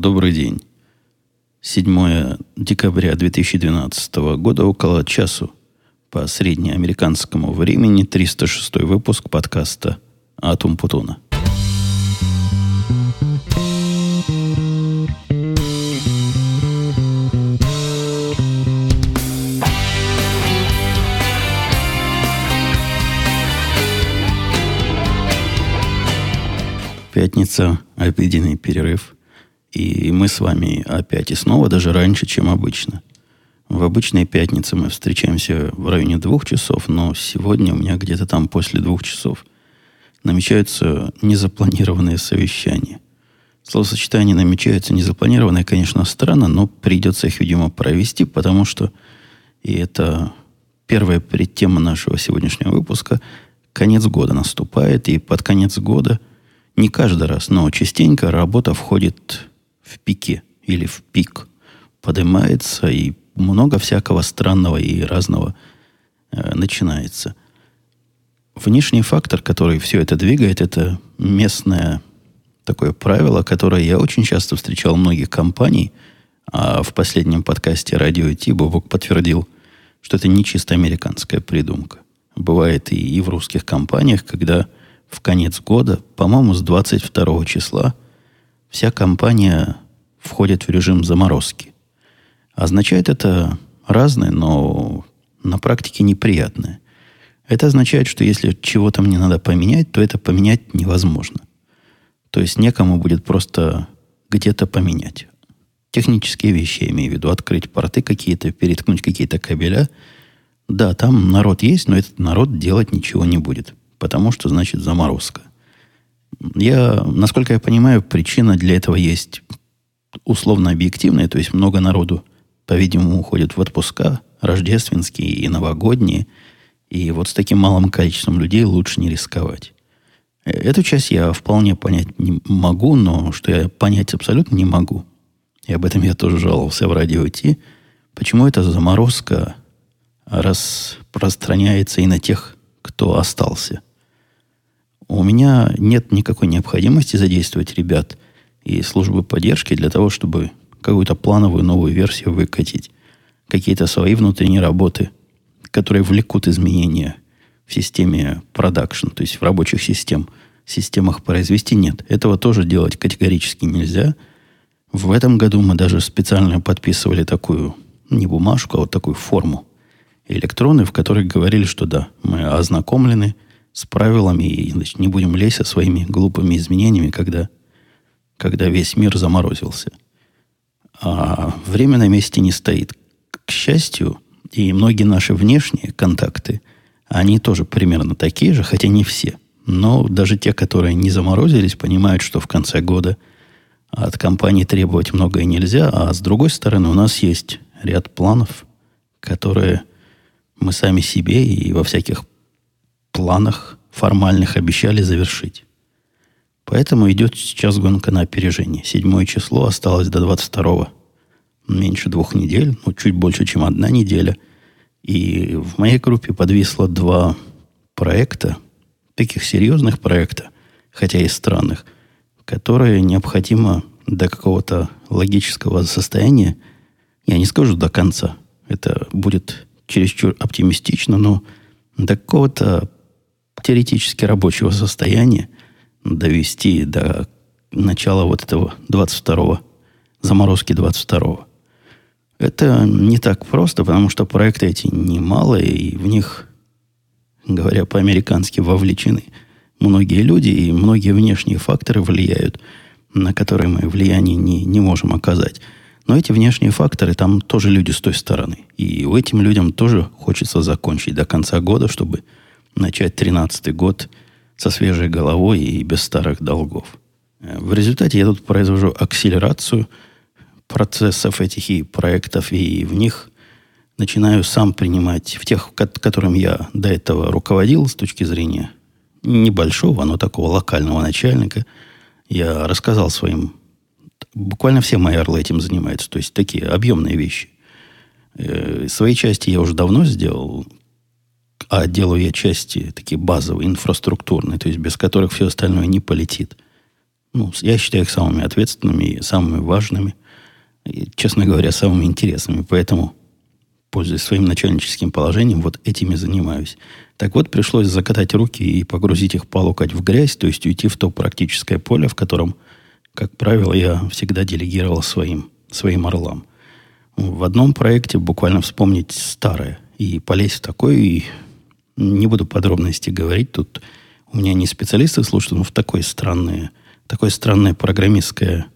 Добрый день. 7 декабря 2012 года, около часу по среднеамериканскому времени, 306 выпуск подкаста «Атум Путуна». Пятница, обеденный перерыв. И мы с вами опять и снова, даже раньше, чем обычно. В обычные пятницы мы встречаемся в районе двух часов, но сегодня у меня где-то там после двух часов намечаются незапланированные совещания. Словосочетание намечается незапланированное, конечно, странно, но придется их, видимо, провести, потому что, и это первая предтема нашего сегодняшнего выпуска, конец года наступает, и под конец года – не каждый раз, но частенько работа входит в пике или в пик. Поднимается, и много всякого странного и разного э, начинается. Внешний фактор, который все это двигает, это местное такое правило, которое я очень часто встречал в многих компаний, а в последнем подкасте «Радио Ти» Бобок подтвердил, что это не чисто американская придумка. Бывает и, и в русских компаниях, когда в конец года, по-моему, с 22 числа, вся компания входит в режим заморозки. Означает это разное, но на практике неприятное. Это означает, что если чего-то мне надо поменять, то это поменять невозможно. То есть некому будет просто где-то поменять. Технические вещи, я имею в виду, открыть порты какие-то, переткнуть какие-то кабеля. Да, там народ есть, но этот народ делать ничего не будет потому что, значит, заморозка. Я, насколько я понимаю, причина для этого есть условно объективная, то есть много народу, по-видимому, уходит в отпуска, рождественские и новогодние, и вот с таким малым количеством людей лучше не рисковать. Э, эту часть я вполне понять не могу, но что я понять абсолютно не могу. И об этом я тоже жаловался в радио Ти. Почему эта заморозка распространяется и на тех, кто остался? У меня нет никакой необходимости задействовать ребят и службы поддержки для того, чтобы какую-то плановую новую версию выкатить. Какие-то свои внутренние работы, которые влекут изменения в системе продакшн, то есть в рабочих систем, системах произвести нет. Этого тоже делать категорически нельзя. В этом году мы даже специально подписывали такую, не бумажку, а вот такую форму электроны, в которой говорили, что да, мы ознакомлены – с правилами и значит, не будем лезть со своими глупыми изменениями, когда, когда весь мир заморозился. А время на месте не стоит. К счастью, и многие наши внешние контакты, они тоже примерно такие же, хотя не все. Но даже те, которые не заморозились, понимают, что в конце года от компании требовать многое нельзя, а с другой стороны у нас есть ряд планов, которые мы сами себе и во всяких планах формальных обещали завершить. Поэтому идет сейчас гонка на опережение. Седьмое число осталось до 22 Меньше двух недель, ну, чуть больше, чем одна неделя. И в моей группе подвисло два проекта, таких серьезных проекта, хотя и странных, которые необходимо до какого-то логического состояния, я не скажу до конца, это будет чересчур оптимистично, но до какого-то теоретически рабочего состояния довести до начала вот этого 22-го, заморозки 22-го. Это не так просто, потому что проекты эти немалые, и в них, говоря по-американски, вовлечены многие люди, и многие внешние факторы влияют, на которые мы влияние не, не можем оказать. Но эти внешние факторы, там тоже люди с той стороны. И этим людям тоже хочется закончить до конца года, чтобы начать 13 год со свежей головой и без старых долгов. Э, в результате я тут произвожу акселерацию процессов этих и проектов, и в них начинаю сам принимать, в тех, которым я до этого руководил с точки зрения небольшого, но такого локального начальника, я рассказал своим... Буквально все мои орлы этим занимаются, то есть такие объемные вещи. Э, свои части я уже давно сделал, а делаю я части такие базовые, инфраструктурные, то есть без которых все остальное не полетит. Ну, я считаю их самыми ответственными самыми важными. И, честно говоря, самыми интересными. Поэтому, пользуясь своим начальническим положением, вот этими занимаюсь. Так вот, пришлось закатать руки и погрузить их по локоть в грязь, то есть уйти в то практическое поле, в котором, как правило, я всегда делегировал своим, своим орлам. В одном проекте буквально вспомнить старое и полезть в такое, и не буду подробности говорить, тут у меня не специалисты слушают, но в такое странное, такое странное программистское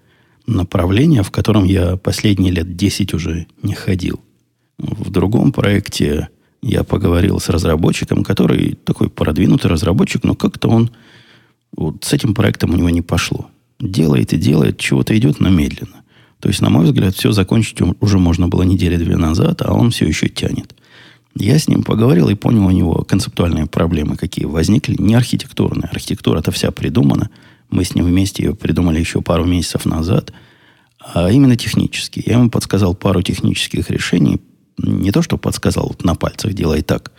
направление, в котором я последние лет 10 уже не ходил. В другом проекте я поговорил с разработчиком, который такой продвинутый разработчик, но как-то он вот с этим проектом у него не пошло. Делает и делает, чего-то идет, но медленно. То есть, на мой взгляд, все закончить уже можно было недели-две назад, а он все еще тянет. Я с ним поговорил и понял у него концептуальные проблемы, какие возникли. Не архитектурные. Архитектура-то вся придумана. Мы с ним вместе ее придумали еще пару месяцев назад. А именно технические. Я ему подсказал пару технических решений. Не то, что подсказал на пальцах, делай так.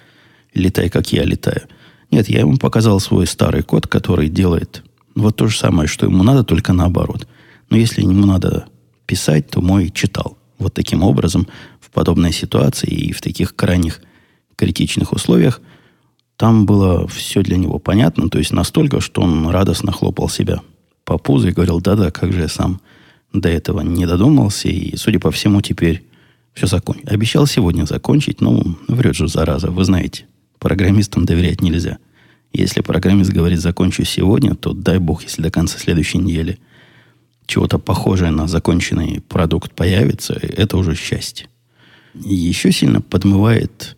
Летай, как я летаю. Нет, я ему показал свой старый код, который делает вот то же самое, что ему надо, только наоборот. Но если ему надо писать, то мой читал. Вот таким образом подобной ситуации и в таких крайних критичных условиях, там было все для него понятно, то есть настолько, что он радостно хлопал себя по пузу и говорил, да-да, как же я сам до этого не додумался, и, судя по всему, теперь все закончить. Обещал сегодня закончить, ну, врет же, зараза, вы знаете, программистам доверять нельзя. Если программист говорит, закончу сегодня, то дай бог, если до конца следующей недели чего-то похожее на законченный продукт появится, это уже счастье еще сильно подмывает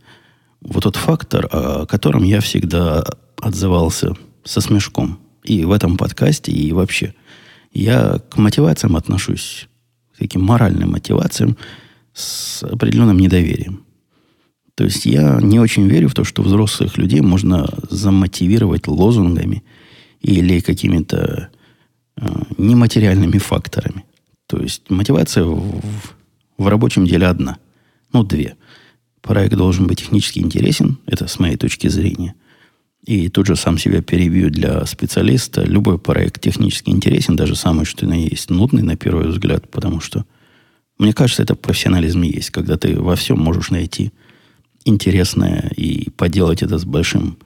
вот тот фактор, о котором я всегда отзывался со смешком. И в этом подкасте, и вообще. Я к мотивациям отношусь, к таким моральным мотивациям, с определенным недоверием. То есть я не очень верю в то, что взрослых людей можно замотивировать лозунгами или какими-то э, нематериальными факторами. То есть мотивация в, в рабочем деле одна – ну, две. Проект должен быть технически интересен, это с моей точки зрения. И тут же сам себя перебью для специалиста. Любой проект технически интересен, даже самый, что на есть, нудный на первый взгляд, потому что, мне кажется, это профессионализм есть, когда ты во всем можешь найти интересное и поделать это с большим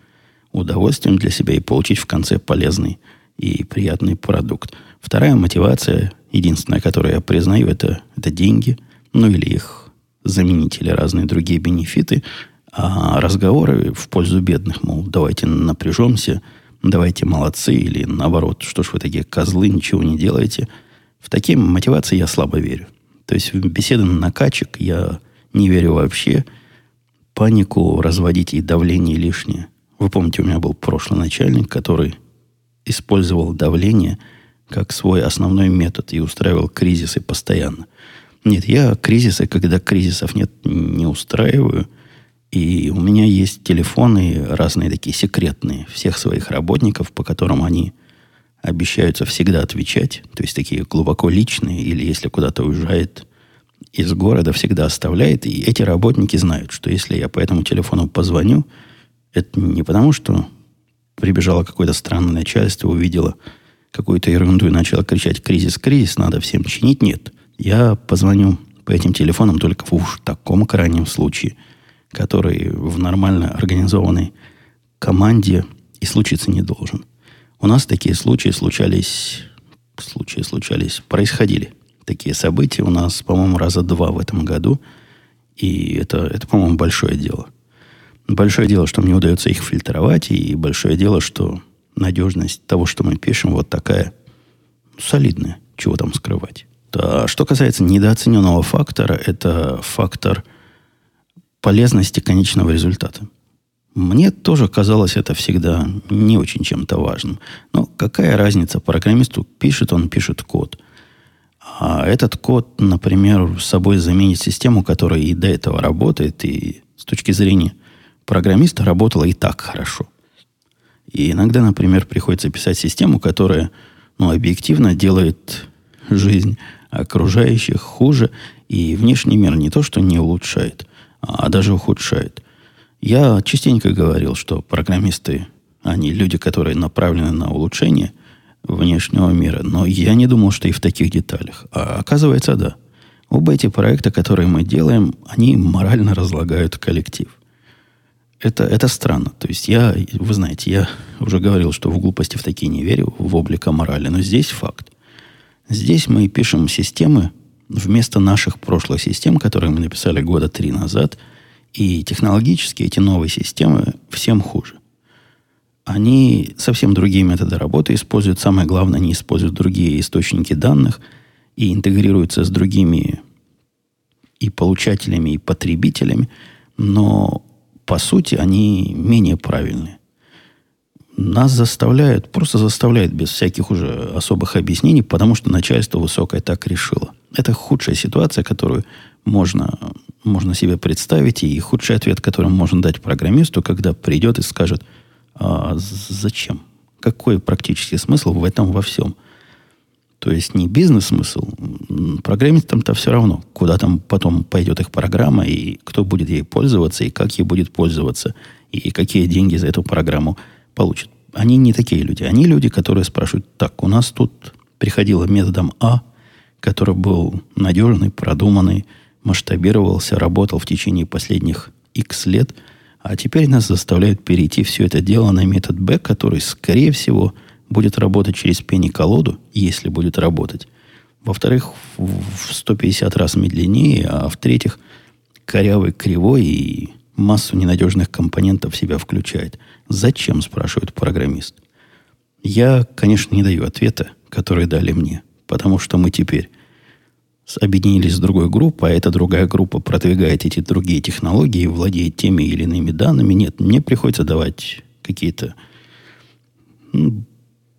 удовольствием для себя и получить в конце полезный и приятный продукт. Вторая мотивация, единственная, которую я признаю, это, это деньги, ну или их заменители, разные другие бенефиты, а разговоры в пользу бедных, мол, давайте напряжемся, давайте молодцы, или наоборот, что ж вы такие козлы, ничего не делаете. В такие мотивации я слабо верю. То есть в беседы на накачек я не верю вообще. Панику разводить и давление лишнее. Вы помните, у меня был прошлый начальник, который использовал давление как свой основной метод и устраивал кризисы постоянно – нет, я кризисы, когда кризисов нет, не устраиваю. И у меня есть телефоны разные такие секретные всех своих работников, по которым они обещаются всегда отвечать. То есть такие глубоко личные, или если куда-то уезжает из города, всегда оставляет. И эти работники знают, что если я по этому телефону позвоню, это не потому, что прибежало какое-то странное начальство, увидело какую-то ерунду и начало кричать «кризис, кризис, надо всем чинить». Нет. Я позвоню по этим телефонам только в уж таком крайнем случае, который в нормально организованной команде и случиться не должен. У нас такие случаи случались, случаи случались, происходили. Такие события у нас, по-моему, раза два в этом году. И это, это по-моему, большое дело. Большое дело, что мне удается их фильтровать, и большое дело, что надежность того, что мы пишем, вот такая солидная. Чего там скрывать. А что касается недооцененного фактора, это фактор полезности конечного результата. Мне тоже казалось это всегда не очень чем-то важным. Но какая разница программисту, пишет он, пишет код. А этот код, например, собой заменит систему, которая и до этого работает, и с точки зрения программиста работала и так хорошо. И иногда, например, приходится писать систему, которая ну, объективно делает жизнь окружающих хуже, и внешний мир не то, что не улучшает, а даже ухудшает. Я частенько говорил, что программисты, они люди, которые направлены на улучшение, внешнего мира. Но я не думал, что и в таких деталях. А оказывается, да. Оба эти проекта, которые мы делаем, они морально разлагают коллектив. Это, это странно. То есть я, вы знаете, я уже говорил, что в глупости в такие не верю, в облика морали. Но здесь факт. Здесь мы пишем системы вместо наших прошлых систем, которые мы написали года три назад. И технологически эти новые системы всем хуже. Они совсем другие методы работы используют. Самое главное, они используют другие источники данных и интегрируются с другими и получателями, и потребителями. Но по сути они менее правильные. Нас заставляют, просто заставляют без всяких уже особых объяснений, потому что начальство высокое так решило. Это худшая ситуация, которую можно, можно себе представить, и худший ответ, который можно дать программисту, когда придет и скажет – а зачем? Какой практический смысл в этом во всем? То есть не бизнес-смысл. Программистам-то все равно, куда там потом пойдет их программа, и кто будет ей пользоваться, и как ей будет пользоваться, и какие деньги за эту программу получат. Они не такие люди. Они люди, которые спрашивают, так, у нас тут приходило методом А, который был надежный, продуманный, масштабировался, работал в течение последних X лет – а теперь нас заставляют перейти все это дело на метод Б, который, скорее всего, будет работать через пени-колоду, если будет работать. Во-вторых, в 150 раз медленнее, а в-третьих, корявый, кривой и массу ненадежных компонентов в себя включает. Зачем, спрашивает программист. Я, конечно, не даю ответа, который дали мне, потому что мы теперь объединились с другой группой, а эта другая группа продвигает эти другие технологии, владеет теми или иными данными. Нет, мне приходится давать какие-то ну,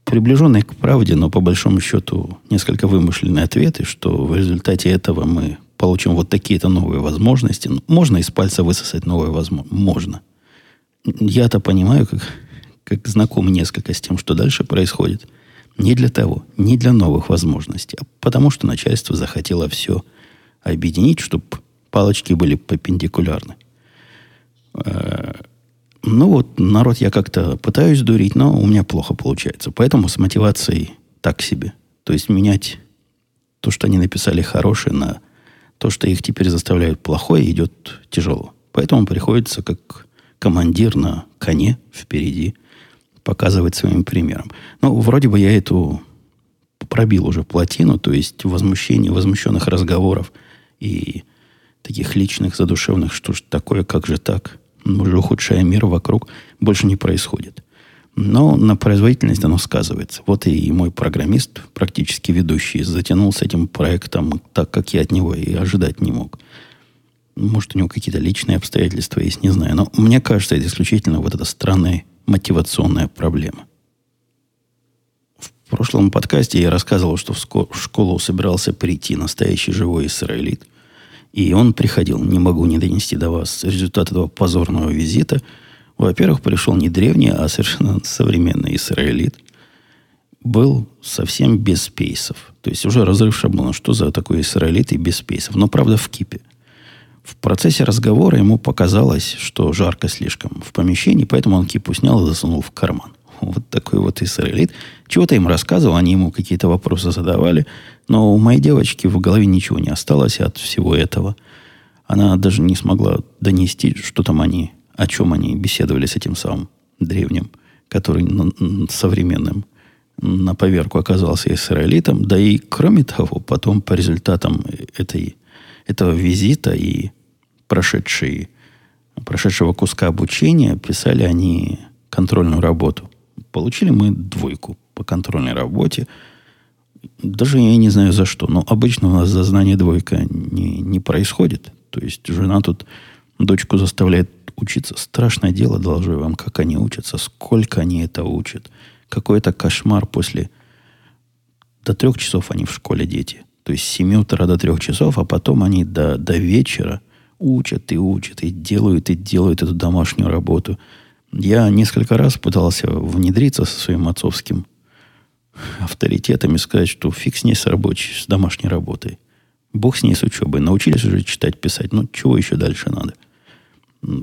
приближенные к правде, но по большому счету несколько вымышленные ответы, что в результате этого мы получим вот такие-то новые возможности. Ну, можно из пальца высосать новые возможности? Можно. Я-то понимаю, как, как знаком несколько с тем, что дальше происходит – не для того, не для новых возможностей, а потому что начальство захотело все объединить, чтобы палочки были перпендикулярны. Э, ну вот, народ я как-то пытаюсь дурить, но у меня плохо получается. Поэтому с мотивацией так себе. То есть менять то, что они написали хорошее, на то, что их теперь заставляют плохое, идет тяжело. Поэтому приходится как командир на коне впереди показывать своим примером. Ну, вроде бы я эту пробил уже плотину, то есть возмущение, возмущенных разговоров и таких личных, задушевных, что ж такое, как же так, уже ухудшая мир вокруг, больше не происходит. Но на производительность оно сказывается. Вот и мой программист, практически ведущий, затянул с этим проектом так, как я от него и ожидать не мог. Может, у него какие-то личные обстоятельства есть, не знаю. Но мне кажется, это исключительно вот это странное мотивационная проблема. В прошлом подкасте я рассказывал, что в школу собирался прийти настоящий живой израилит. И он приходил. Не могу не донести до вас результат этого позорного визита. Во-первых, пришел не древний, а совершенно современный израилит. Был совсем без спейсов. То есть уже разрыв шаблона. Что за такой израилит и без спейсов? Но, правда, в кипе. В процессе разговора ему показалось, что жарко слишком в помещении, поэтому он кипу снял и засунул в карман. Вот такой вот израилит. Чего-то им рассказывал, они ему какие-то вопросы задавали, но у моей девочки в голове ничего не осталось от всего этого. Она даже не смогла донести, что там они, о чем они беседовали с этим самым древним, который современным на поверку оказался израилитом. Да и, кроме того, потом по результатам этой, этого визита и прошедшие, прошедшего куска обучения писали они контрольную работу. Получили мы двойку по контрольной работе. Даже я не знаю за что, но обычно у нас за знание двойка не, не происходит. То есть жена тут дочку заставляет учиться. Страшное дело, доложу вам, как они учатся, сколько они это учат. Какой это кошмар после... До трех часов они в школе дети. То есть с 7 утра до трех часов, а потом они до, до вечера учат и учат, и делают, и делают эту домашнюю работу. Я несколько раз пытался внедриться со своим отцовским авторитетом и сказать, что фиг с ней с рабочей, с домашней работой. Бог с ней с учебой. Научились уже читать, писать. Ну, чего еще дальше надо?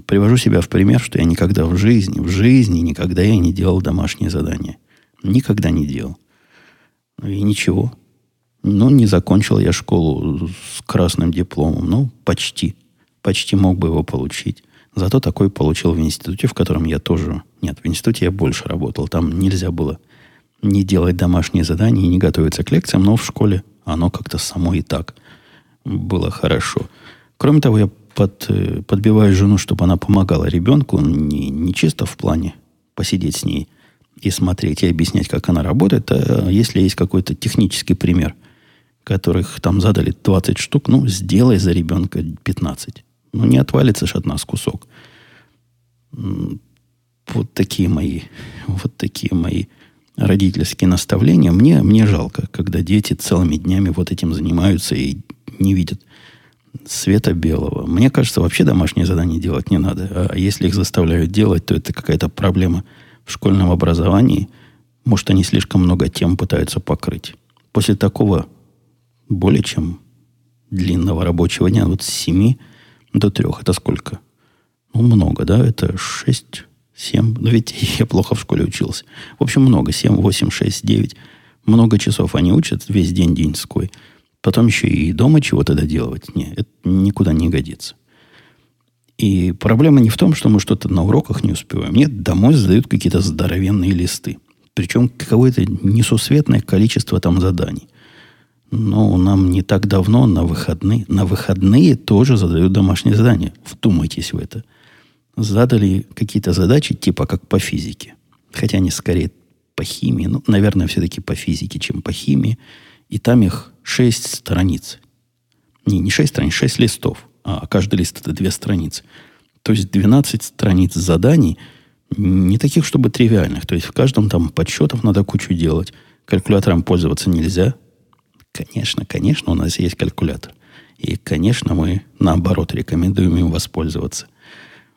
Привожу себя в пример, что я никогда в жизни, в жизни никогда я не делал домашние задания. Никогда не делал. И ничего. Ну, не закончил я школу с красным дипломом. Ну, почти. Почти мог бы его получить. Зато такой получил в институте, в котором я тоже... Нет, в институте я больше работал. Там нельзя было не делать домашние задания и не готовиться к лекциям, но в школе оно как-то само и так было хорошо. Кроме того, я под, э, подбиваю жену, чтобы она помогала ребенку, не, не чисто в плане посидеть с ней и смотреть, и объяснять, как она работает, а если есть какой-то технический пример, которых там задали 20 штук, ну, сделай за ребенка 15. Ну, не отвалится ж от нас кусок. Вот такие мои, вот такие мои родительские наставления. Мне, мне жалко, когда дети целыми днями вот этим занимаются и не видят света белого. Мне кажется, вообще домашние задания делать не надо. А если их заставляют делать, то это какая-то проблема в школьном образовании. Может, они слишком много тем пытаются покрыть. После такого более чем длинного рабочего дня, вот с 7 до 3, это сколько? Ну, много, да? Это 6, 7. Ну, ведь я плохо в школе учился. В общем, много. 7, 8, 6, 9. Много часов они учат, весь день деньской. Потом еще и дома чего-то доделывать. Нет, это никуда не годится. И проблема не в том, что мы что-то на уроках не успеваем. Нет, домой задают какие-то здоровенные листы. Причем какое-то несусветное количество там заданий. Но нам не так давно на выходные, на выходные тоже задают домашние задания. Вдумайтесь в это. Задали какие-то задачи, типа как по физике. Хотя они скорее по химии. Ну, наверное, все-таки по физике, чем по химии. И там их шесть страниц. Не, не шесть страниц, шесть листов. А каждый лист это две страницы. То есть 12 страниц заданий, не таких, чтобы тривиальных. То есть в каждом там подсчетов надо кучу делать. Калькулятором пользоваться нельзя. Конечно, конечно, у нас есть калькулятор. И, конечно, мы, наоборот, рекомендуем им воспользоваться.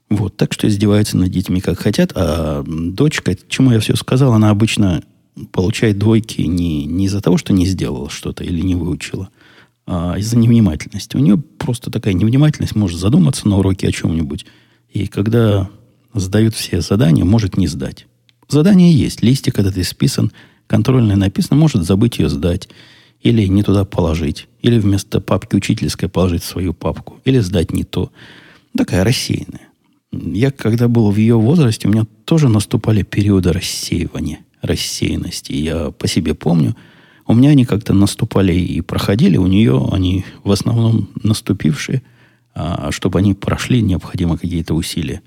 Вот, так что издеваются над детьми как хотят. А дочка, чему я все сказал, она обычно получает двойки не, не из-за того, что не сделала что-то или не выучила, а из-за невнимательности. У нее просто такая невнимательность, может задуматься на уроке о чем-нибудь. И когда сдают все задания, может не сдать. Задание есть, листик этот исписан, контрольное написано, может забыть ее сдать. Или не туда положить. Или вместо папки учительской положить свою папку. Или сдать не то. Такая рассеянная. Я, когда был в ее возрасте, у меня тоже наступали периоды рассеивания рассеянности. Я по себе помню, у меня они как-то наступали и проходили, у нее они в основном наступившие, а чтобы они прошли, необходимо какие-то усилия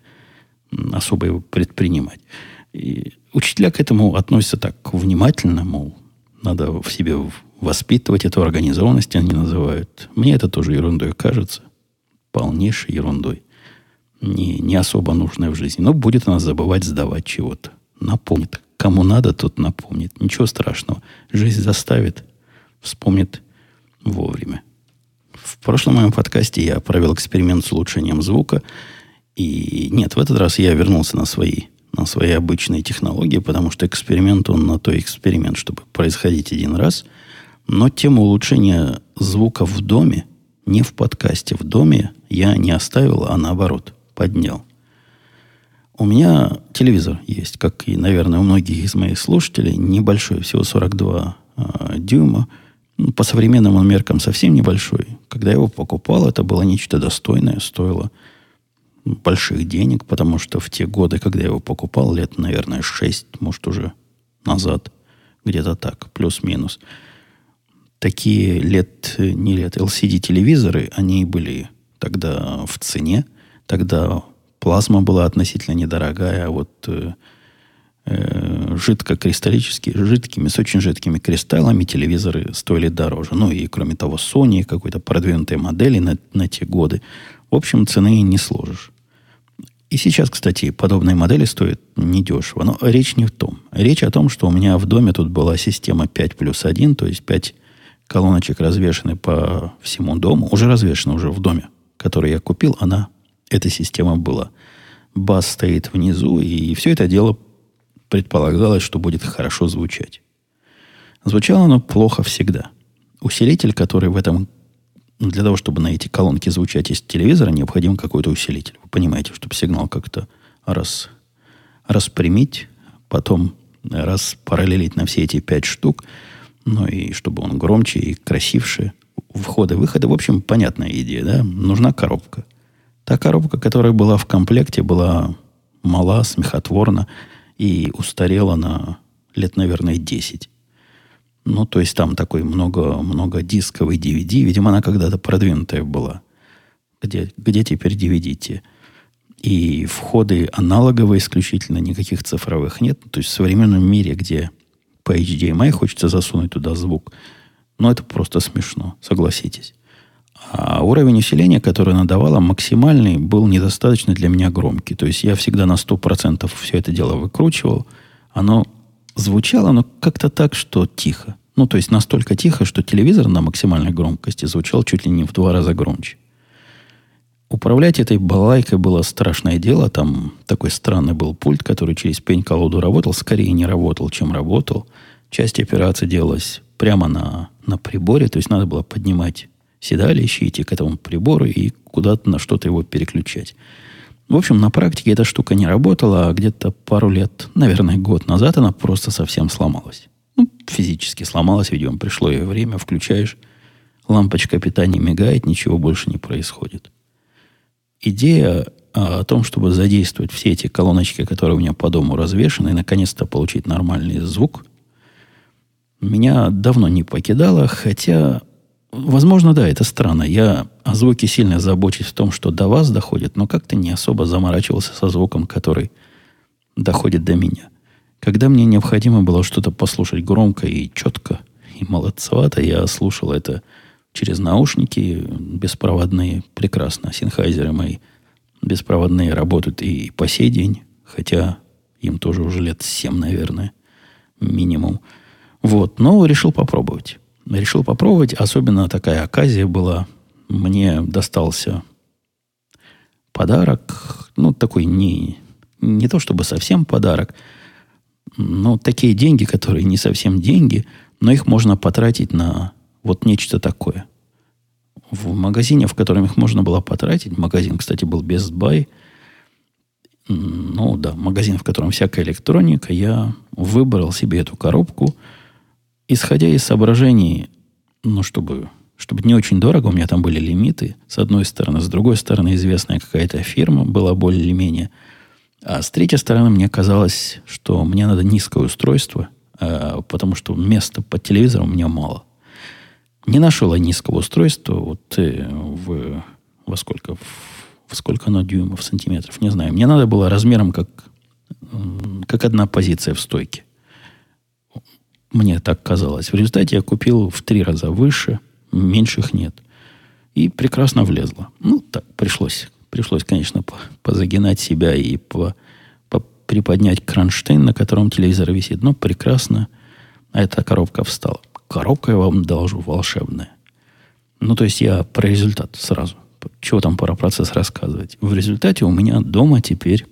особые предпринимать. И учителя к этому относятся так внимательно, мол, надо в себе воспитывать эту организованность, они называют. Мне это тоже ерундой кажется, полнейшей ерундой. Не, не особо нужной в жизни. Но будет она забывать сдавать чего-то. Напомнит Кому надо, тот напомнит. Ничего страшного. Жизнь заставит, вспомнит вовремя. В прошлом моем подкасте я провел эксперимент с улучшением звука. И нет, в этот раз я вернулся на свои, на свои обычные технологии, потому что эксперимент, он на то эксперимент, чтобы происходить один раз. Но тему улучшения звука в доме, не в подкасте, в доме я не оставил, а наоборот, поднял. У меня телевизор есть, как и, наверное, у многих из моих слушателей, небольшой, всего 42 э, дюйма. Ну, по современным меркам совсем небольшой. Когда я его покупал, это было нечто достойное, стоило больших денег, потому что в те годы, когда я его покупал, лет, наверное, 6, может, уже назад, где-то так, плюс-минус, такие лет, не лет, LCD-телевизоры, они были тогда в цене, тогда Плазма была относительно недорогая, а вот э, э, жидкокристаллические, жидкими, с очень жидкими кристаллами телевизоры стоили дороже. Ну и кроме того, Sony, какой-то продвинутые модели на, на те годы. В общем, цены не сложишь. И сейчас, кстати, подобные модели стоят недешево. Но речь не в том. Речь о том, что у меня в доме тут была система 5 плюс 1, то есть 5 колоночек развешены по всему дому. Уже развешены уже в доме, который я купил. Она эта система была. Бас стоит внизу, и все это дело предполагалось, что будет хорошо звучать. Звучало оно плохо всегда. Усилитель, который в этом... Для того, чтобы на эти колонки звучать из телевизора, необходим какой-то усилитель. Вы понимаете, чтобы сигнал как-то раз, распрямить, потом распараллелить на все эти пять штук. ну и чтобы он громче и красивше. Входы-выходы, в общем, понятная идея, да? Нужна коробка. Та коробка, которая была в комплекте, была мала, смехотворна и устарела на лет, наверное, 10. Ну, то есть там такой много, много дисковый DVD. Видимо, она когда-то продвинутая была. Где, где теперь DVD-те? И входы аналоговые исключительно, никаких цифровых нет. То есть в современном мире, где по HDMI хочется засунуть туда звук, ну, это просто смешно, согласитесь. А уровень усиления, который она давала, максимальный, был недостаточно для меня громкий. То есть я всегда на 100% все это дело выкручивал. Оно звучало, но как-то так, что тихо. Ну, то есть настолько тихо, что телевизор на максимальной громкости звучал чуть ли не в два раза громче. Управлять этой балайкой было страшное дело. Там такой странный был пульт, который через пень-колоду работал. Скорее не работал, чем работал. Часть операции делалась прямо на, на приборе. То есть надо было поднимать седалище, идти к этому прибору и куда-то на что-то его переключать. В общем, на практике эта штука не работала, а где-то пару лет, наверное, год назад она просто совсем сломалась. Ну, физически сломалась, видимо, пришло ее время, включаешь, лампочка питания мигает, ничего больше не происходит. Идея а, о том, чтобы задействовать все эти колоночки, которые у меня по дому развешаны, и наконец-то получить нормальный звук, меня давно не покидала, хотя Возможно, да, это странно. Я о звуке сильно забочусь в том, что до вас доходит, но как-то не особо заморачивался со звуком, который доходит до меня. Когда мне необходимо было что-то послушать громко и четко, и молодцевато, я слушал это через наушники беспроводные, прекрасно. Синхайзеры мои беспроводные работают и по сей день, хотя им тоже уже лет 7, наверное, минимум. Вот, но решил попробовать решил попробовать. Особенно такая оказия была. Мне достался подарок. Ну, такой не, не то чтобы совсем подарок, но такие деньги, которые не совсем деньги, но их можно потратить на вот нечто такое. В магазине, в котором их можно было потратить, магазин, кстати, был Best Buy, ну да, магазин, в котором всякая электроника, я выбрал себе эту коробку – исходя из соображений, ну, чтобы, чтобы не очень дорого, у меня там были лимиты, с одной стороны, с другой стороны, известная какая-то фирма была более или менее, а с третьей стороны, мне казалось, что мне надо низкое устройство, а, потому что места под телевизором у меня мало. Не нашел я низкого устройства вот э, в, во сколько, в, в сколько оно дюймов, сантиметров, не знаю. Мне надо было размером как, как одна позиция в стойке. Мне так казалось. В результате я купил в три раза выше, меньших нет. И прекрасно влезло. Ну, так, пришлось. Пришлось, конечно, позагинать себя и по, по приподнять кронштейн, на котором телевизор висит. Но прекрасно эта коробка встала. Коробка, я вам должу, волшебная. Ну, то есть я про результат сразу. Чего там про процесс рассказывать? В результате у меня дома теперь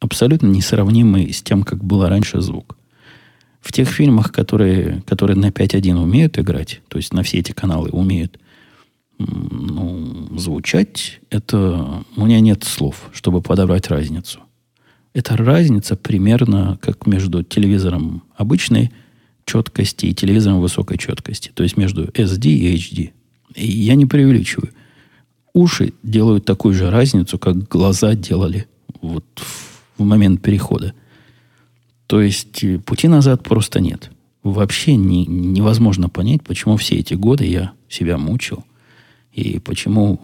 абсолютно несравнимый с тем, как было раньше звук. В тех фильмах, которые, которые на 5.1 умеют играть, то есть на все эти каналы умеют ну, звучать, это у меня нет слов, чтобы подобрать разницу. Это разница примерно как между телевизором обычной четкости и телевизором высокой четкости. То есть между SD и HD. И я не преувеличиваю. Уши делают такую же разницу, как глаза делали вот в момент перехода. То есть э, пути назад просто нет. Вообще не, невозможно понять, почему все эти годы я себя мучил. И почему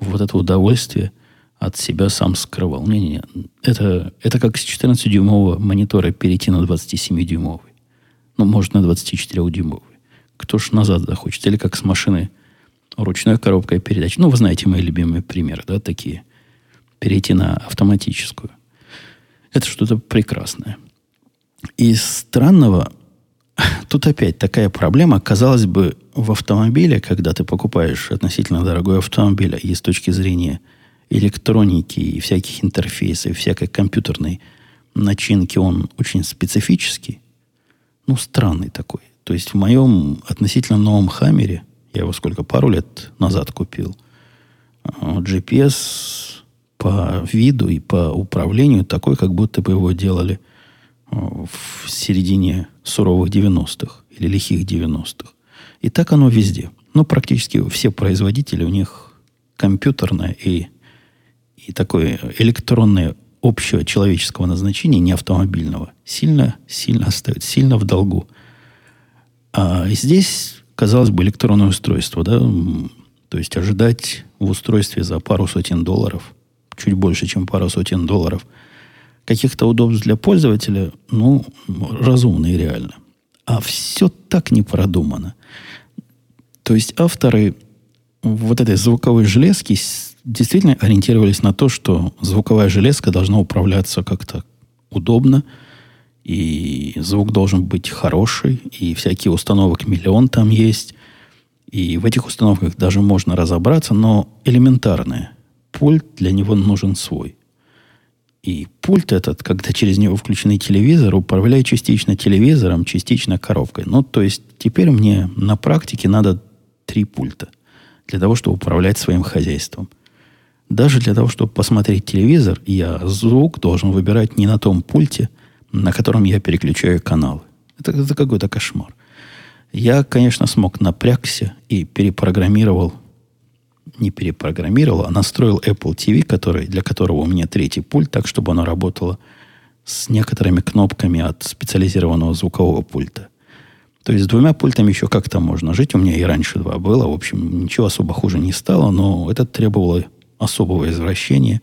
вот это удовольствие от себя сам скрывал. Не-не-не. Это, это как с 14-дюймового монитора перейти на 27-дюймовый. Ну, может, на 24-дюймовый. Кто ж назад захочет? Или как с машины ручной коробкой передач. Ну, вы знаете мои любимые примеры, да, такие. Перейти на автоматическую. Это что-то прекрасное. Из странного, тут опять такая проблема, казалось бы, в автомобиле, когда ты покупаешь относительно дорогой автомобиль, и с точки зрения электроники и всяких интерфейсов, всякой компьютерной начинки, он очень специфический, ну, странный такой. То есть в моем относительно новом Хаммере, я его сколько, пару лет назад купил, а, GPS по виду и по управлению такой, как будто бы его делали в середине суровых 90-х или лихих 90-х. И так оно везде. Ну, практически все производители, у них компьютерное и, и такое электронное общего человеческого назначения, не автомобильного, сильно, сильно остается, сильно в долгу. А здесь, казалось бы, электронное устройство, да, то есть ожидать в устройстве за пару сотен долларов, чуть больше, чем пару сотен долларов, каких-то удобств для пользователя, ну, разумно и реально. А все так не продумано. То есть авторы вот этой звуковой железки действительно ориентировались на то, что звуковая железка должна управляться как-то удобно, и звук должен быть хороший, и всякие установок миллион там есть, и в этих установках даже можно разобраться, но элементарное. Пульт для него нужен свой. И пульт этот, когда через него включенный телевизор, управляет частично телевизором, частично коробкой. Ну, то есть теперь мне на практике надо три пульта для того, чтобы управлять своим хозяйством. Даже для того, чтобы посмотреть телевизор, я звук должен выбирать не на том пульте, на котором я переключаю каналы. Это, это какой-то кошмар. Я, конечно, смог напрягся и перепрограммировал не перепрограммировал, а настроил Apple TV, который, для которого у меня третий пульт, так, чтобы оно работало с некоторыми кнопками от специализированного звукового пульта. То есть с двумя пультами еще как-то можно жить. У меня и раньше два было. В общем, ничего особо хуже не стало, но это требовало особого извращения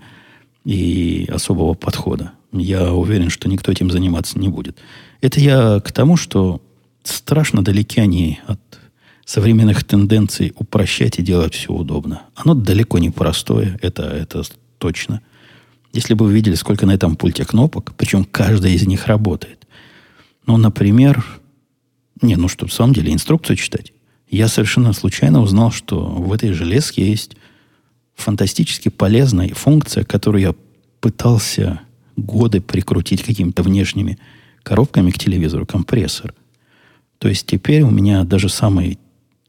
и особого подхода. Я уверен, что никто этим заниматься не будет. Это я к тому, что страшно далеки они от современных тенденций упрощать и делать все удобно. Оно далеко не простое, это, это точно. Если бы вы видели, сколько на этом пульте кнопок, причем каждая из них работает. Ну, например, не, ну что, в самом деле, инструкцию читать. Я совершенно случайно узнал, что в этой железке есть фантастически полезная функция, которую я пытался годы прикрутить какими-то внешними коробками к телевизору, компрессор. То есть теперь у меня даже самый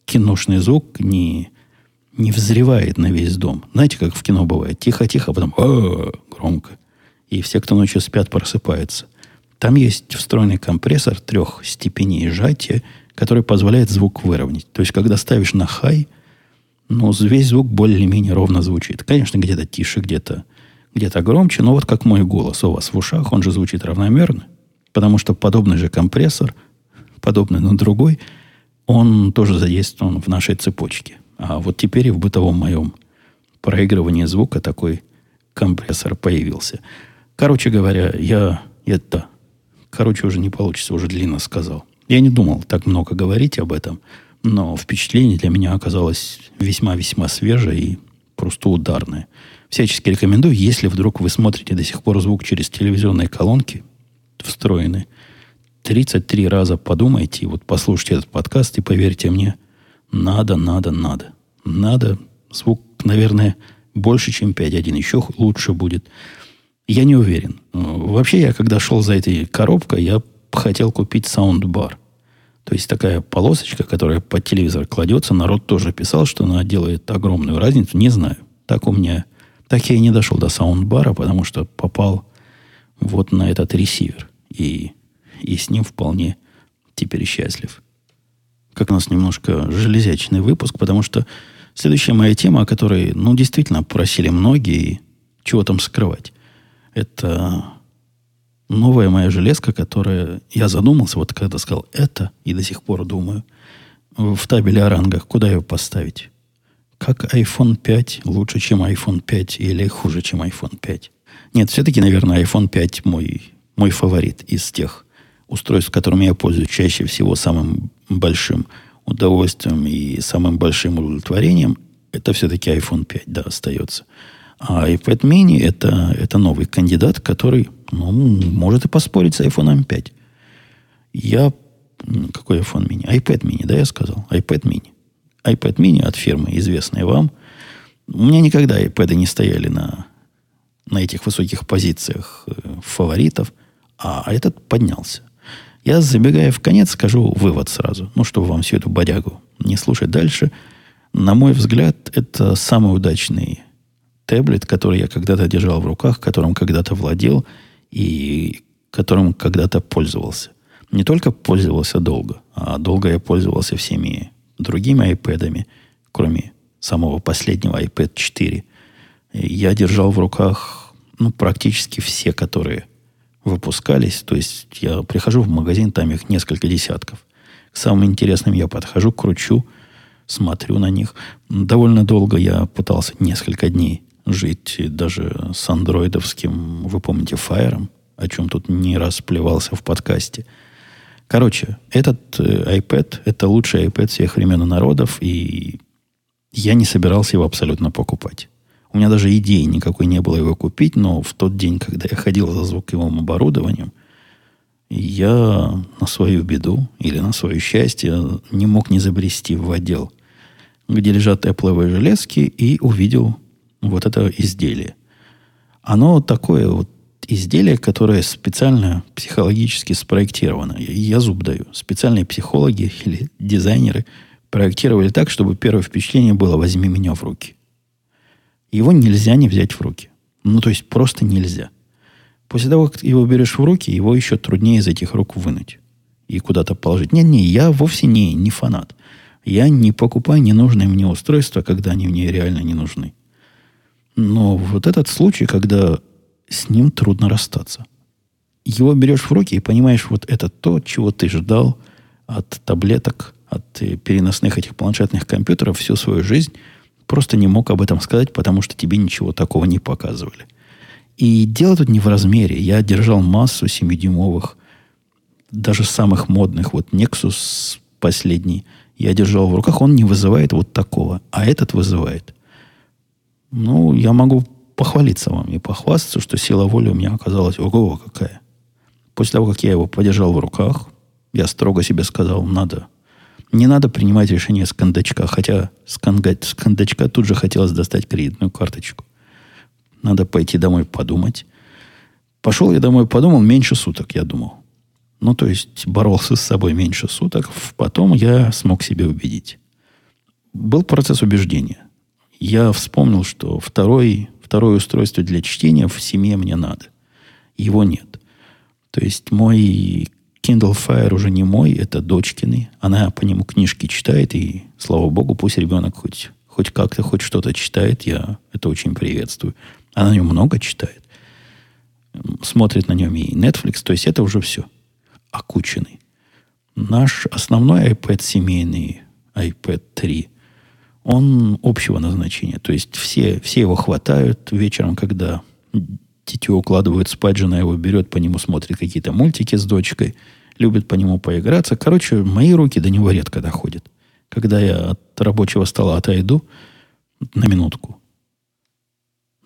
киношный звук не, не взревает на весь дом. Знаете, как в кино бывает? Тихо-тихо, а потом «А, громко. И все, кто ночью спят, просыпаются. Там есть встроенный компрессор трех степеней сжатия, который позволяет звук выровнять. То есть, когда ставишь на хай, ну, весь звук более-менее ровно звучит. Конечно, где-то тише, где-то где громче, но вот как мой голос у вас в ушах, он же звучит равномерно, потому что подобный же компрессор, подобный, но другой – он тоже задействован в нашей цепочке. А вот теперь и в бытовом моем проигрывании звука такой компрессор появился. Короче говоря, я это... Короче, уже не получится, уже длинно сказал. Я не думал так много говорить об этом, но впечатление для меня оказалось весьма-весьма свежее и просто ударное. Всячески рекомендую, если вдруг вы смотрите до сих пор звук через телевизионные колонки, встроенные, 33 раза подумайте, вот послушайте этот подкаст и поверьте мне, надо, надо, надо. Надо. Звук, наверное, больше, чем 5.1. Еще лучше будет. Я не уверен. Вообще, я когда шел за этой коробкой, я хотел купить саундбар. То есть такая полосочка, которая под телевизор кладется. Народ тоже писал, что она делает огромную разницу. Не знаю. Так у меня... Так я и не дошел до саундбара, потому что попал вот на этот ресивер. И и с ним вполне теперь счастлив. Как у нас немножко железячный выпуск, потому что следующая моя тема, о которой, ну, действительно просили многие, чего там скрывать, это новая моя железка, которая... Я задумался, вот когда сказал это, и до сих пор думаю, в табеле о рангах, куда ее поставить? Как iPhone 5 лучше, чем iPhone 5 или хуже, чем iPhone 5? Нет, все-таки, наверное, iPhone 5 мой, мой фаворит из тех устройств, которыми я пользуюсь чаще всего самым большим удовольствием и самым большим удовлетворением, это все-таки iPhone 5, да, остается. А iPad mini это, это новый кандидат, который ну, может и поспорить с iPhone 5. Я... Какой iPhone mini? iPad mini, да, я сказал? iPad mini. iPad mini от фирмы, известной вам. У меня никогда iPad не стояли на, на этих высоких позициях э, фаворитов, а этот поднялся. Я, забегая в конец, скажу вывод сразу. Ну, чтобы вам всю эту бодягу не слушать дальше. На мой взгляд, это самый удачный таблет, который я когда-то держал в руках, которым когда-то владел, и которым когда-то пользовался. Не только пользовался долго, а долго я пользовался всеми другими iPad, кроме самого последнего iPad 4. Я держал в руках ну, практически все, которые выпускались. То есть я прихожу в магазин, там их несколько десятков. К самым интересным я подхожу, кручу, смотрю на них. Довольно долго я пытался несколько дней жить даже с андроидовским, вы помните, Fire, о чем тут не раз плевался в подкасте. Короче, этот э, iPad – это лучший iPad всех времен и народов, и я не собирался его абсолютно покупать. У меня даже идеи никакой не было его купить, но в тот день, когда я ходил за звуковым оборудованием, я на свою беду или на свое счастье не мог не забрести в отдел, где лежат Apple железки, и увидел вот это изделие. Оно такое вот изделие, которое специально психологически спроектировано. Я зуб даю. Специальные психологи или дизайнеры проектировали так, чтобы первое впечатление было «возьми меня в руки». Его нельзя не взять в руки. Ну, то есть просто нельзя – После того, как его берешь в руки, его еще труднее из этих рук вынуть и куда-то положить. Не-не, я вовсе не, не фанат. Я не покупаю ненужные мне устройства, когда они мне реально не нужны. Но вот этот случай, когда с ним трудно расстаться. Его берешь в руки и понимаешь, вот это то, чего ты ждал от таблеток, от переносных этих планшетных компьютеров всю свою жизнь, просто не мог об этом сказать, потому что тебе ничего такого не показывали. И дело тут не в размере. Я держал массу 7-дюймовых, даже самых модных. Вот Nexus последний я держал в руках. Он не вызывает вот такого, а этот вызывает. Ну, я могу похвалиться вам и похвастаться, что сила воли у меня оказалась ого какая. После того, как я его подержал в руках, я строго себе сказал, надо, не надо принимать решение с кондачка, хотя с, конга, с кондачка тут же хотелось достать кредитную карточку. Надо пойти домой подумать. Пошел я домой, подумал, меньше суток, я думал. Ну, то есть боролся с собой меньше суток. Потом я смог себе убедить. Был процесс убеждения. Я вспомнил, что второй, второе устройство для чтения в семье мне надо. Его нет. То есть мой Kindle Fire уже не мой, это дочкины. Она по нему книжки читает, и, слава богу, пусть ребенок хоть, хоть как-то, хоть что-то читает, я это очень приветствую. Она на нем много читает. Смотрит на нем и Netflix. То есть это уже все. Окученный. Наш основной iPad семейный, iPad 3, он общего назначения. То есть все, все его хватают вечером, когда дитё укладывают спать, жена его берет, по нему смотрит какие-то мультики с дочкой, любит по нему поиграться. Короче, мои руки до него редко доходят. Когда я от рабочего стола отойду на минутку,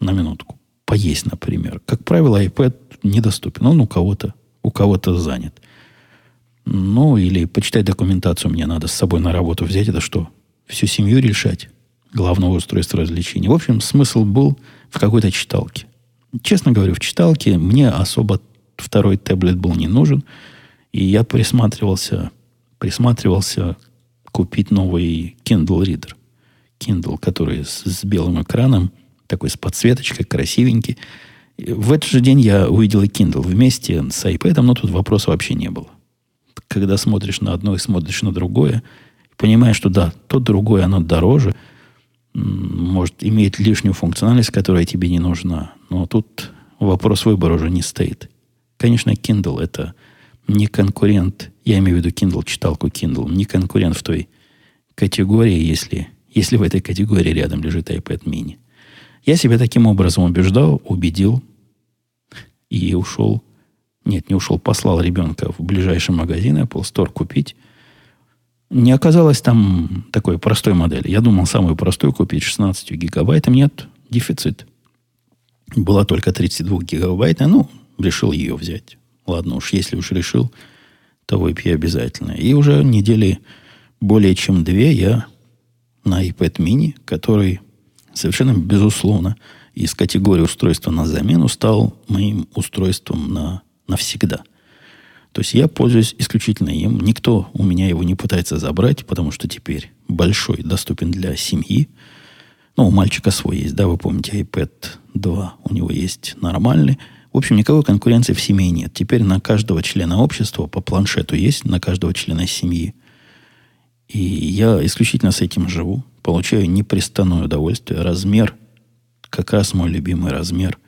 на минутку. Поесть, например. Как правило, iPad недоступен. Он у кого-то у кого-то занят. Ну, или почитать документацию мне надо с собой на работу взять. Это что? Всю семью решать? Главного устройства развлечений. В общем, смысл был в какой-то читалке. Честно говоря, в читалке мне особо второй таблет был не нужен. И я присматривался, присматривался купить новый Kindle Reader. Kindle, который с, с белым экраном – такой с подсветочкой, красивенький. В этот же день я увидел и Kindle вместе с iPad, но тут вопроса вообще не было. Когда смотришь на одно и смотришь на другое, понимаешь, что да, то другое, оно дороже, может, имеет лишнюю функциональность, которая тебе не нужна. Но тут вопрос выбора уже не стоит. Конечно, Kindle это не конкурент, я имею в виду Kindle, читалку Kindle, не конкурент в той категории, если, если в этой категории рядом лежит iPad mini. Я себя таким образом убеждал, убедил и ушел. Нет, не ушел, послал ребенка в ближайший магазин Apple Store купить. Не оказалось там такой простой модели. Я думал самую простую купить 16 гигабайтами. Нет, дефицит. Была только 32 гигабайтная. Ну, решил ее взять. Ладно уж, если уж решил, то выпью обязательно. И уже недели более чем две я на iPad mini, который совершенно безусловно из категории устройства на замену стал моим устройством на, навсегда. То есть я пользуюсь исключительно им. Никто у меня его не пытается забрать, потому что теперь большой, доступен для семьи. Ну, у мальчика свой есть, да, вы помните, iPad 2 у него есть нормальный. В общем, никакой конкуренции в семье нет. Теперь на каждого члена общества по планшету есть, на каждого члена семьи. И я исключительно с этим живу. Получаю непрестанное удовольствие. Размер, как раз мой любимый размер.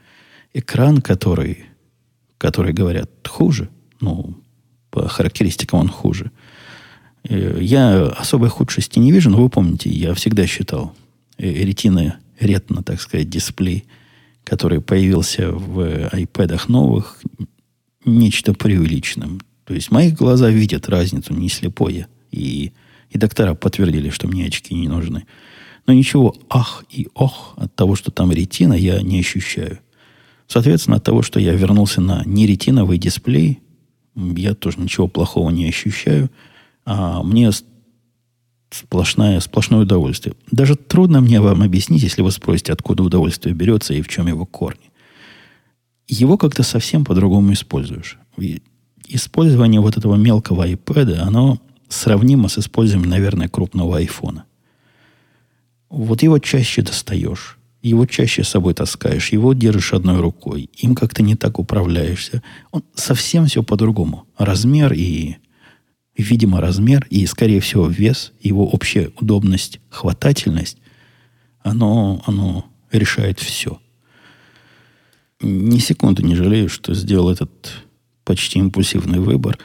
Экран, который, который говорят, хуже. Ну, по характеристикам он хуже. Э, я особой худшести не вижу, но вы помните, я всегда считал ретина, ретно, так сказать, дисплей, который появился в iPad новых, нечто преувеличенным. То есть мои глаза видят разницу, не слепое. И, и доктора подтвердили, что мне очки не нужны. Но ничего ах и ох от того, что там ретина, я не ощущаю. Соответственно, от того, что я вернулся на неретиновый дисплей, я тоже ничего плохого не ощущаю – а мне сплошное, сплошное удовольствие. Даже трудно мне вам объяснить, если вы спросите, откуда удовольствие берется и в чем его корни. Его как-то совсем по-другому используешь. Использование вот этого мелкого iPad, оно сравнимо с использованием, наверное, крупного айфона. Вот его чаще достаешь, его чаще с собой таскаешь, его держишь одной рукой, им как-то не так управляешься. Он совсем все по-другому. Размер и видимо, размер и, скорее всего, вес, его общая удобность, хватательность, оно, оно решает все. Ни секунды не жалею, что сделал этот почти импульсивный выбор.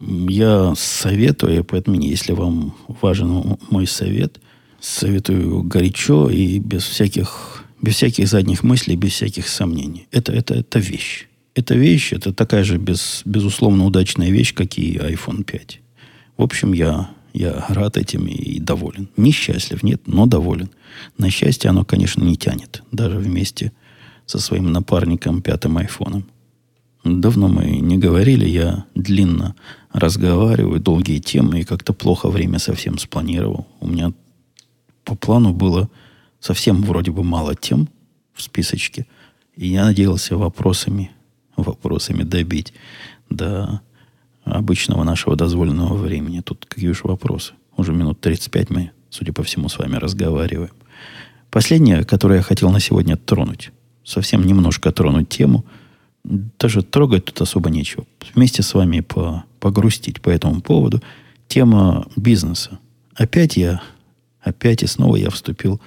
Я советую, поэтому, если вам важен мой совет, советую горячо и без всяких, без всяких задних мыслей, без всяких сомнений. Это, это, это вещь эта вещь, это такая же без, безусловно удачная вещь, как и iPhone 5. В общем, я, я рад этим и доволен. Несчастлив, нет, но доволен. На счастье оно, конечно, не тянет. Даже вместе со своим напарником пятым айфоном. Давно мы не говорили, я длинно разговариваю, долгие темы, и как-то плохо время совсем спланировал. У меня по плану было совсем вроде бы мало тем в списочке, и я надеялся вопросами вопросами добить до обычного нашего дозволенного времени. Тут какие уж вопросы. Уже минут 35 мы, судя по всему, с вами разговариваем. Последнее, которое я хотел на сегодня тронуть. Совсем немножко тронуть тему. Даже трогать тут особо нечего. Вместе с вами по, погрустить по этому поводу. Тема бизнеса. Опять я, опять и снова я вступил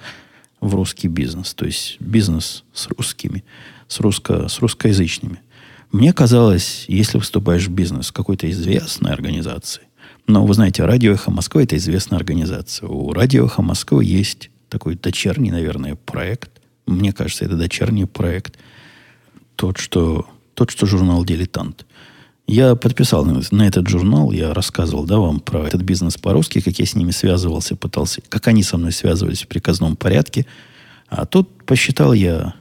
в русский бизнес. То есть бизнес с русскими, с, русско, с русскоязычными. Мне казалось, если вступаешь в бизнес какой-то известной организации, но вы знаете, Радио Эхо Москвы – это известная организация. У Радио Эхо Москвы есть такой дочерний, наверное, проект. Мне кажется, это дочерний проект. Тот, что, тот, что журнал «Дилетант». Я подписал на, на этот журнал, я рассказывал да, вам про этот бизнес по-русски, как я с ними связывался, пытался, как они со мной связывались в приказном порядке. А тут посчитал я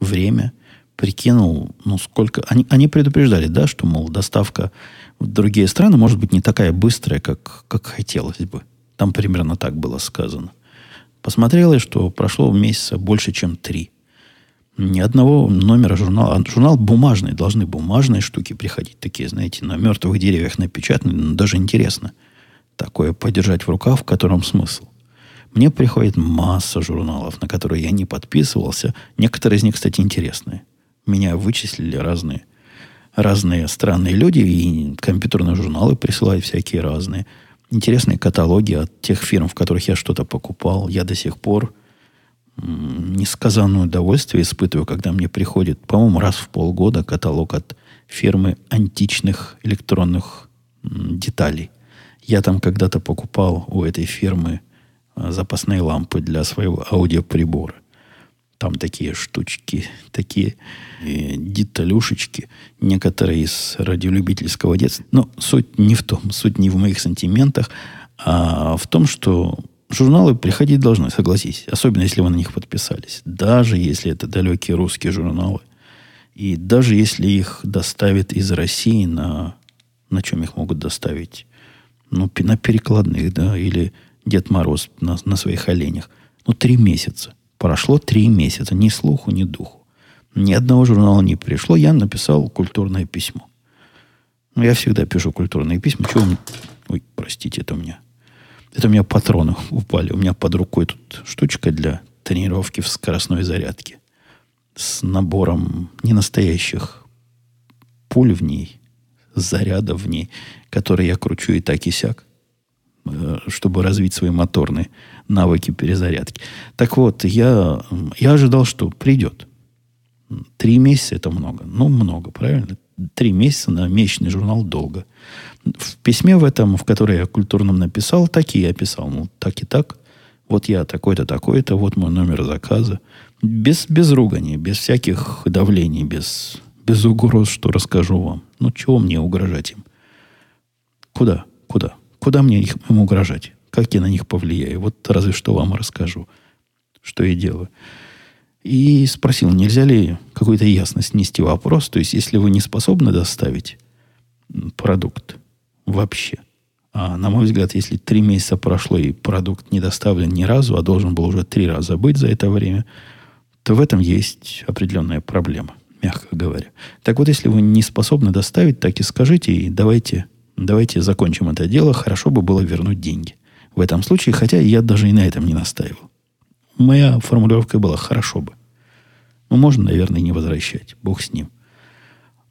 время – прикинул, ну, сколько... Они, они предупреждали, да, что, мол, доставка в другие страны может быть не такая быстрая, как, как хотелось бы. Там примерно так было сказано. Посмотрел, что прошло месяца больше, чем три. Ни одного номера журнала. А журнал бумажный. Должны бумажные штуки приходить. Такие, знаете, на мертвых деревьях напечатаны. Ну, даже интересно. Такое подержать в руках, в котором смысл. Мне приходит масса журналов, на которые я не подписывался. Некоторые из них, кстати, интересные меня вычислили разные, разные странные люди, и компьютерные журналы присылают всякие разные. Интересные каталоги от тех фирм, в которых я что-то покупал. Я до сих пор несказанное удовольствие испытываю, когда мне приходит, по-моему, раз в полгода каталог от фирмы античных электронных деталей. Я там когда-то покупал у этой фирмы а, запасные лампы для своего аудиоприбора. Там такие штучки, такие э, деталюшечки, некоторые из радиолюбительского детства. Но суть не в том, суть не в моих сантиментах, а в том, что журналы приходить должны, согласись. Особенно, если вы на них подписались. Даже если это далекие русские журналы. И даже если их доставят из России на... На чем их могут доставить? Ну, на перекладных, да, или Дед Мороз на, на своих оленях. Ну, три месяца. Прошло три месяца, ни слуху, ни духу. Ни одного журнала не пришло. Я написал культурное письмо. Ну, я всегда пишу культурные письма. Чего мне... Ой, простите, это у меня... Это у меня патроны упали. У меня под рукой тут штучка для тренировки в скоростной зарядке. с набором ненастоящих пуль в ней, зарядов в ней, которые я кручу и так и сяк, э, чтобы развить свои моторные навыки перезарядки. Так вот, я, я ожидал, что придет. Три месяца это много. Ну, много, правильно? Три месяца на месячный журнал долго. В письме в этом, в которое я культурном написал, так и я писал. Ну, так и так. Вот я такой-то, такой-то, вот мой номер заказа. Без, без ругани, без всяких давлений, без, без угроз, что расскажу вам. Ну, чего мне угрожать им? Куда? Куда? Куда мне им угрожать? Как я на них повлияю? Вот разве что вам расскажу, что я делаю. И спросил, нельзя ли какую-то ясность нести вопрос. То есть, если вы не способны доставить продукт вообще, а на мой взгляд, если три месяца прошло и продукт не доставлен ни разу, а должен был уже три раза быть за это время, то в этом есть определенная проблема, мягко говоря. Так вот, если вы не способны доставить, так и скажите, и давайте, давайте закончим это дело. Хорошо бы было вернуть деньги. В этом случае, хотя я даже и на этом не настаивал. Моя формулировка была «хорошо бы». Ну, можно, наверное, не возвращать. Бог с ним.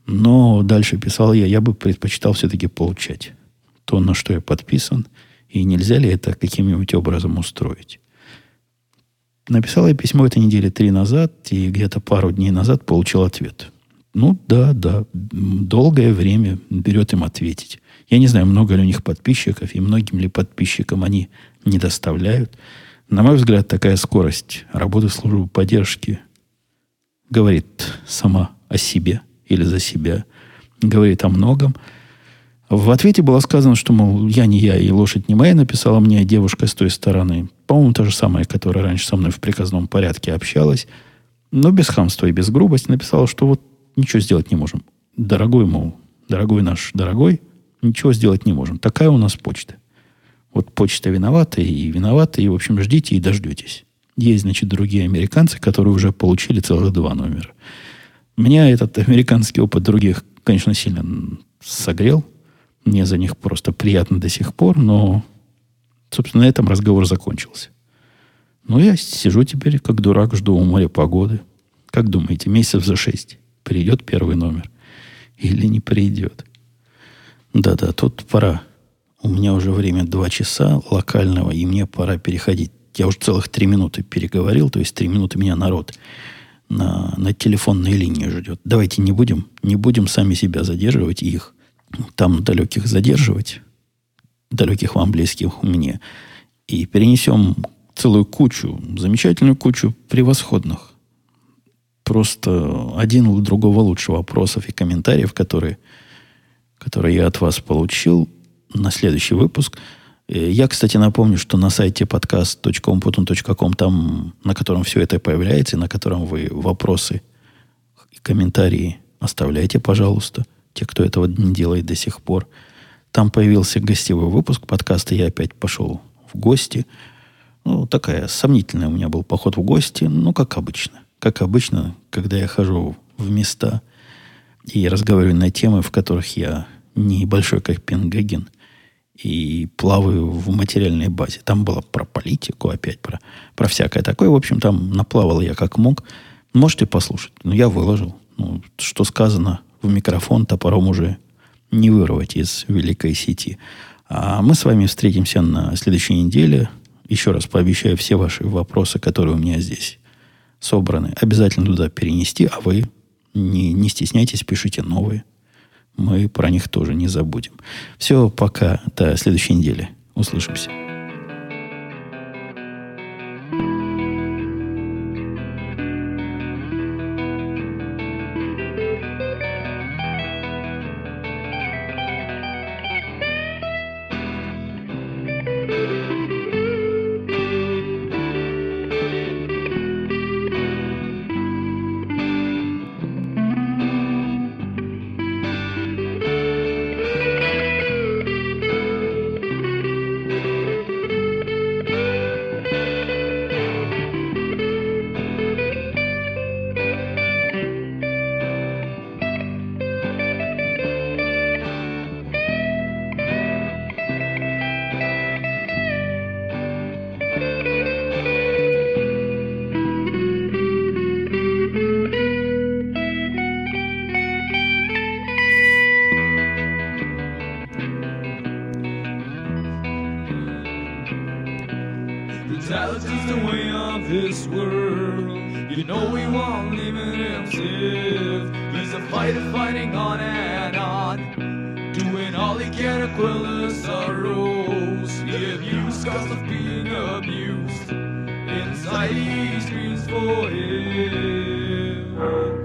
Но дальше писал я, я бы предпочитал все-таки получать то, на что я подписан, и нельзя ли это каким-нибудь образом устроить. Написал я письмо этой недели три назад, и где-то пару дней назад получил ответ. Ну, да, да, долгое время берет им ответить. Я не знаю, много ли у них подписчиков, и многим ли подписчикам они не доставляют. На мой взгляд, такая скорость работы службы поддержки говорит сама о себе или за себя, говорит о многом. В ответе было сказано, что, мол, я не я, и лошадь не моя, написала мне девушка с той стороны. По-моему, та же самая, которая раньше со мной в приказном порядке общалась. Но без хамства и без грубости написала, что вот ничего сделать не можем. Дорогой, мол, дорогой наш дорогой, ничего сделать не можем. Такая у нас почта. Вот почта виновата и виновата, и, в общем, ждите и дождетесь. Есть, значит, другие американцы, которые уже получили целых два номера. Меня этот американский опыт других, конечно, сильно согрел. Мне за них просто приятно до сих пор, но, собственно, на этом разговор закончился. Ну, я сижу теперь, как дурак, жду у моря погоды. Как думаете, месяцев за шесть придет первый номер? Или не придет? Да-да, тут пора. У меня уже время два часа локального, и мне пора переходить. Я уже целых три минуты переговорил, то есть три минуты меня народ на, на телефонной линии ждет. Давайте не будем, не будем сами себя задерживать и их там далеких задерживать, далеких вам, близких мне, и перенесем целую кучу, замечательную кучу превосходных, просто один у другого лучше вопросов и комментариев, которые, которые я от вас получил на следующий выпуск. Э, я, кстати, напомню, что на сайте podcast.umputun.com, там, на котором все это появляется, и на котором вы вопросы и комментарии оставляйте, пожалуйста – те, кто этого не делает до сих пор. Там появился гостевой выпуск подкаста, я опять пошел в гости. Ну, такая сомнительная у меня был поход в гости, ну, как обычно. Как обычно, когда я хожу в места и разговариваю на темы, в которых я не большой, как Пенгагин, и плаваю в материальной базе. Там было про политику опять, про, про всякое такое. В общем, там наплавал я как мог. Можете послушать. Но я выложил. Ну, что сказано в микрофон топором уже не вырвать из великой сети. А мы с вами встретимся на следующей неделе. Еще раз пообещаю все ваши вопросы, которые у меня здесь собраны, обязательно туда перенести, а вы не, не стесняйтесь, пишите новые. Мы про них тоже не забудем. Все, пока. До следующей недели. Услышимся. Cause of being abused. Inside he screams for help.